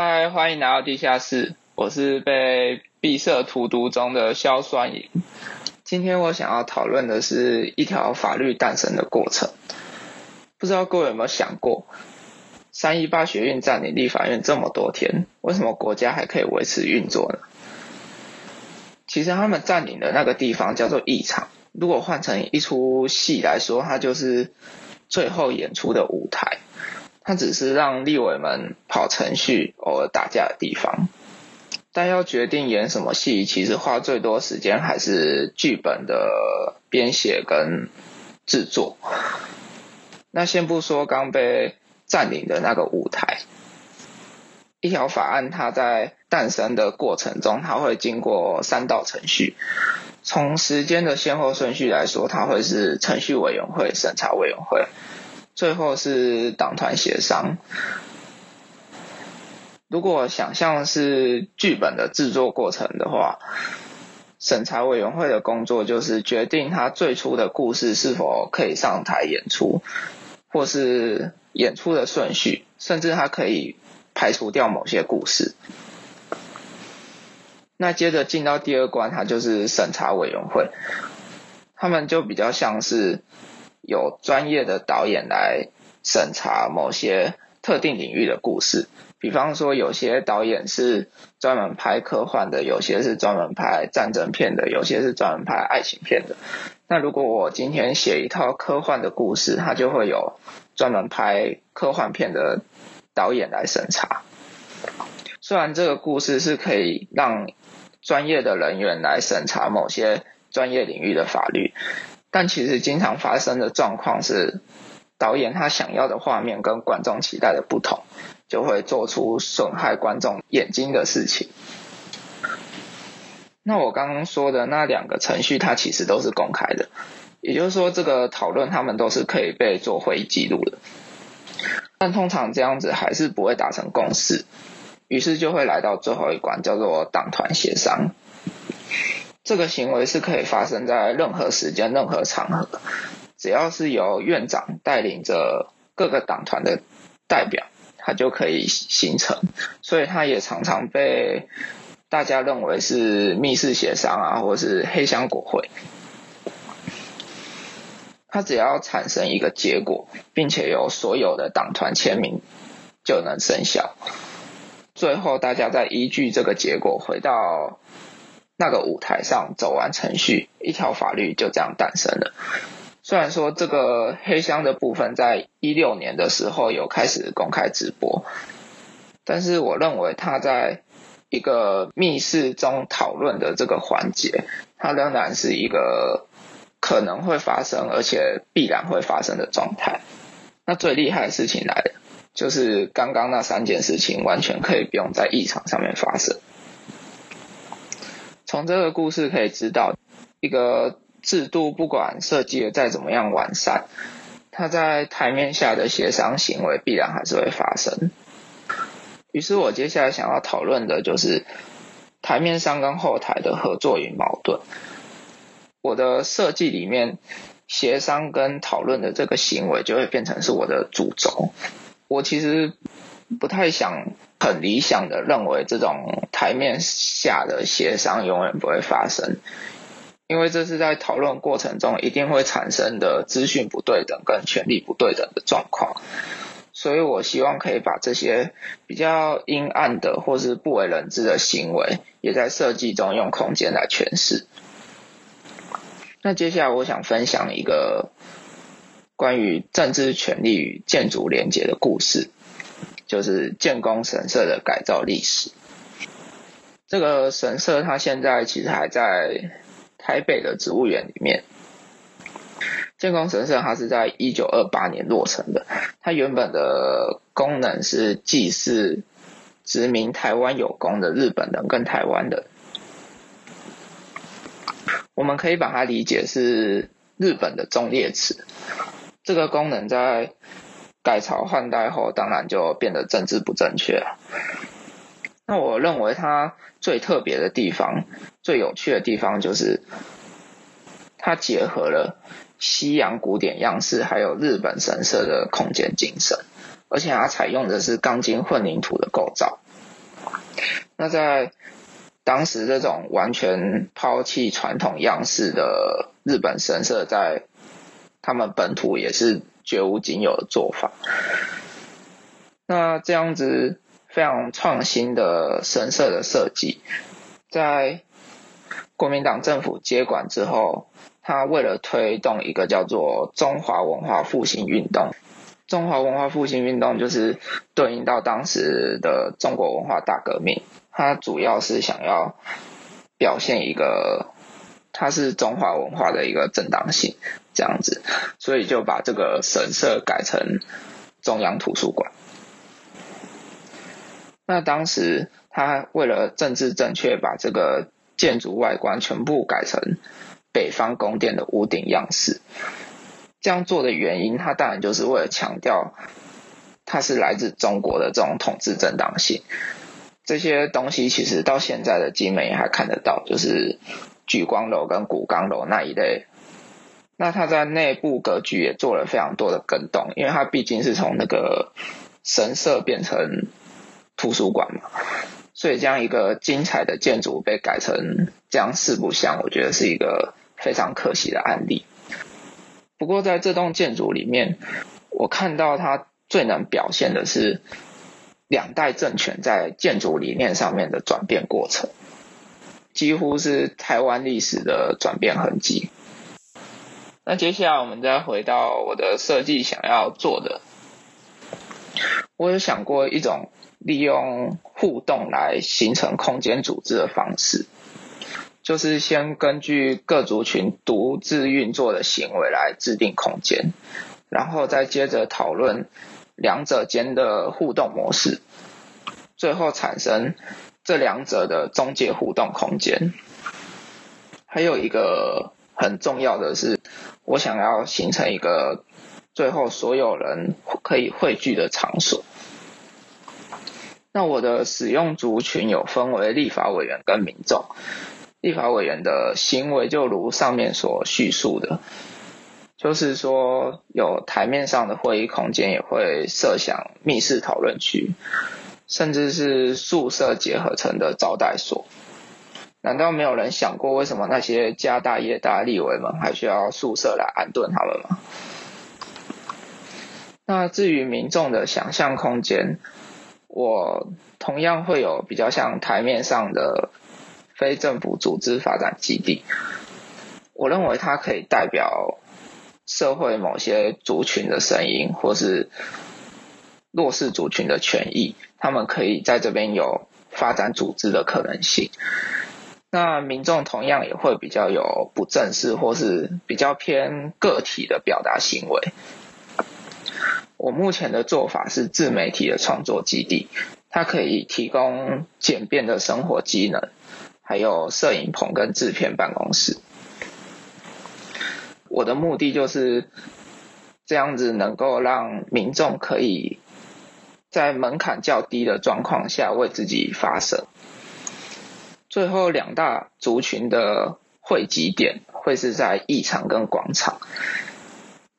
嗨，欢迎来到地下室，我是被闭塞荼毒中的硝酸银。今天我想要讨论的是一条法律诞生的过程。不知道各位有没有想过，三一八学运占领立法院这么多天，为什么国家还可以维持运作呢？其实他们占领的那个地方叫做议场，如果换成一出戏来说，它就是最后演出的舞台。它只是让立委们跑程序、偶尔打架的地方，但要决定演什么戏，其实花最多时间还是剧本的编写跟制作。那先不说刚被占领的那个舞台，一条法案它在诞生的过程中，它会经过三道程序。从时间的先后顺序来说，它会是程序委员会、审查委员会。最后是党团协商。如果想象是剧本的制作过程的话，审查委员会的工作就是决定他最初的故事是否可以上台演出，或是演出的顺序，甚至他可以排除掉某些故事。那接着进到第二关，它就是审查委员会，他们就比较像是。有专业的导演来审查某些特定领域的故事，比方说有些导演是专门拍科幻的，有些是专门拍战争片的，有些是专门拍爱情片的。那如果我今天写一套科幻的故事，他就会有专门拍科幻片的导演来审查。虽然这个故事是可以让专业的人员来审查某些专业领域的法律。但其实经常发生的状况是，导演他想要的画面跟观众期待的不同，就会做出损害观众眼睛的事情。那我刚刚说的那两个程序，它其实都是公开的，也就是说，这个讨论他们都是可以被做会议记录的。但通常这样子还是不会达成共识，于是就会来到最后一关，叫做党团协商。这个行为是可以发生在任何时间、任何场合，只要是由院长带领着各个党团的代表，他就可以形成。所以，他也常常被大家认为是密室协商啊，或是黑箱国会。他只要产生一个结果，并且由所有的党团签名，就能生效。最后，大家再依据这个结果回到。那个舞台上走完程序，一条法律就这样诞生了。虽然说这个黑箱的部分在一六年的时候有开始公开直播，但是我认为它在一个密室中讨论的这个环节，它仍然是一个可能会发生而且必然会发生的状态。那最厉害的事情来了，就是刚刚那三件事情完全可以不用在议场上面发生。从这个故事可以知道，一个制度不管设计的再怎么样完善，它在台面下的协商行为必然还是会发生。于是我接下来想要讨论的就是台面上跟后台的合作与矛盾。我的设计里面，协商跟讨论的这个行为就会变成是我的主轴。我其实不太想。很理想的认为，这种台面下的协商永远不会发生，因为这是在讨论过程中一定会产生的资讯不对等跟权力不对等的状况。所以我希望可以把这些比较阴暗的或是不为人知的行为，也在设计中用空间来诠释。那接下来我想分享一个关于政治权力与建筑连结的故事。就是建功神社的改造历史。这个神社它现在其实还在台北的植物园里面。建功神社它是在一九二八年落成的，它原本的功能是祭祀殖民台湾有功的日本人跟台湾人。我们可以把它理解是日本的忠烈祠。这个功能在改朝换代后，当然就变得政治不正确了。那我认为它最特别的地方、最有趣的地方，就是它结合了西洋古典样式，还有日本神社的空间精神，而且它采用的是钢筋混凝土的构造。那在当时这种完全抛弃传统样式的日本神社，在他们本土也是绝无仅有的做法。那这样子非常创新的神社的设计，在国民党政府接管之后，他为了推动一个叫做中华文化复兴运动。中华文化复兴运动就是对应到当时的中国文化大革命，它主要是想要表现一个它是中华文化的一个正当性这样子，所以就把这个神社改成中央图书馆。那当时他为了政治正确，把这个建筑外观全部改成北方宫殿的屋顶样式。这样做的原因，他当然就是为了强调，它是来自中国的这种统治正当性。这些东西其实到现在的金门也还看得到，就是莒光楼跟古钢楼那一类。那它在内部格局也做了非常多的更动，因为它毕竟是从那个神社变成图书馆嘛，所以将一个精彩的建筑被改成这样四不像，我觉得是一个非常可惜的案例。不过，在这栋建筑里面，我看到它最能表现的是两代政权在建筑理念上面的转变过程，几乎是台湾历史的转变痕迹。那接下来我们再回到我的设计想要做的，我有想过一种利用互动来形成空间组织的方式。就是先根据各族群独自运作的行为来制定空间，然后再接着讨论两者间的互动模式，最后产生这两者的中介互动空间。还有一个很重要的是，我想要形成一个最后所有人可以汇聚的场所。那我的使用族群有分为立法委员跟民众。立法委员的行为就如上面所叙述的，就是说有台面上的会议空间，也会设想密室讨论区，甚至是宿舍结合成的招待所。难道没有人想过，为什么那些家大业大立委们还需要宿舍来安顿他们吗？那至于民众的想象空间，我同样会有比较像台面上的。非政府组织发展基地，我认为它可以代表社会某些族群的声音，或是弱势族群的权益，他们可以在这边有发展组织的可能性。那民众同样也会比较有不正式或是比较偏个体的表达行为。我目前的做法是自媒体的创作基地，它可以提供简便的生活机能。还有摄影棚跟制片办公室，我的目的就是这样子，能够让民众可以在门槛较低的状况下为自己发声。最后两大族群的汇集点会是在议场跟广场，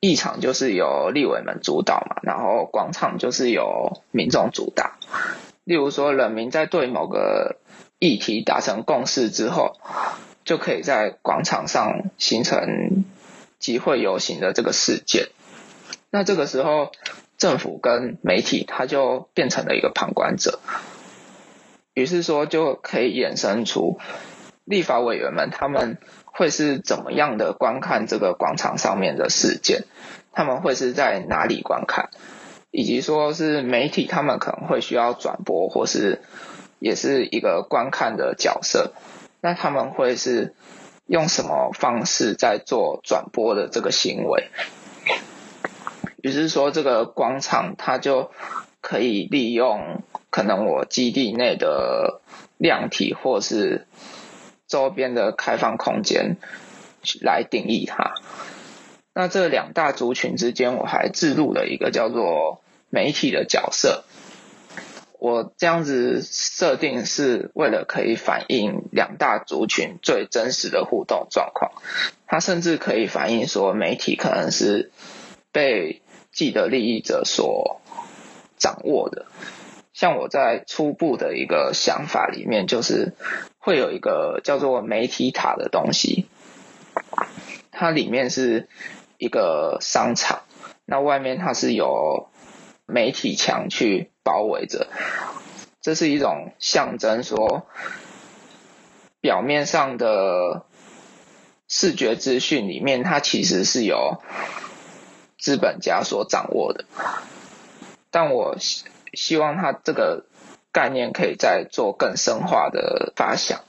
议场就是由立委们主导嘛，然后广场就是由民众主导。例如说，人民在对某个议题达成共识之后，就可以在广场上形成集会游行的这个事件。那这个时候，政府跟媒体他就变成了一个旁观者。于是说，就可以衍生出立法委员们他们会是怎么样的观看这个广场上面的事件？他们会是在哪里观看？以及说是媒体他们可能会需要转播，或是。也是一个观看的角色，那他们会是用什么方式在做转播的这个行为？于是说，这个广场它就可以利用可能我基地内的量体或是周边的开放空间来定义它。那这两大族群之间，我还置入了一个叫做媒体的角色。我这样子设定是为了可以反映两大族群最真实的互动状况，它甚至可以反映说媒体可能是被既得利益者所掌握的，像我在初步的一个想法里面，就是会有一个叫做媒体塔的东西，它里面是一个商场，那外面它是有媒体墙去包围着，这是一种象征，说表面上的视觉资讯里面，它其实是由资本家所掌握的，但我。希望他这个概念可以再做更深化的发想。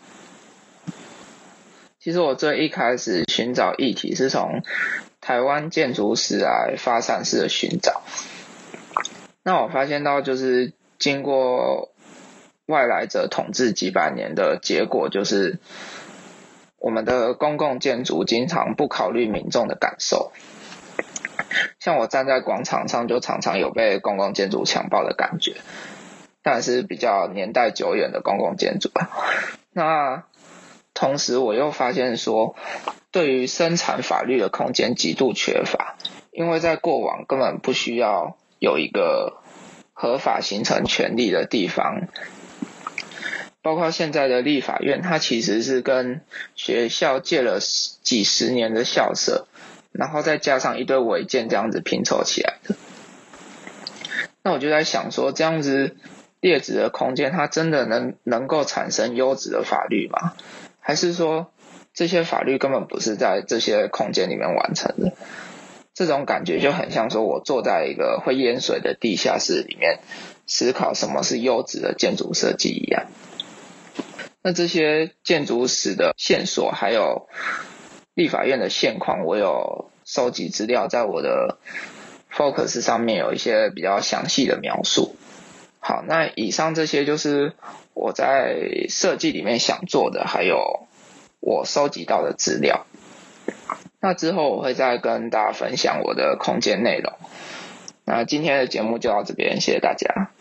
其实我最一开始寻找议题是从台湾建筑史来发散式的寻找。那我发现到就是经过外来者统治几百年的结果，就是我们的公共建筑经常不考虑民众的感受。像我站在广场上，就常常有被公共建筑强暴的感觉，但是比较年代久远的公共建筑啊。那同时我又发现说，对于生产法律的空间极度缺乏，因为在过往根本不需要有一个合法形成权利的地方，包括现在的立法院，它其实是跟学校借了几十年的校舍。然后再加上一堆违建这样子拼凑起来的，那我就在想说，这样子劣质的空间，它真的能能够产生优质的法律吗？还是说这些法律根本不是在这些空间里面完成的？这种感觉就很像说我坐在一个会淹水的地下室里面思考什么是优质的建筑设计一样。那这些建筑史的线索还有。立法院的现况，我有收集资料，在我的 Focus 上面有一些比较详细的描述。好，那以上这些就是我在设计里面想做的，还有我收集到的资料。那之后我会再跟大家分享我的空间内容。那今天的节目就到这边，谢谢大家。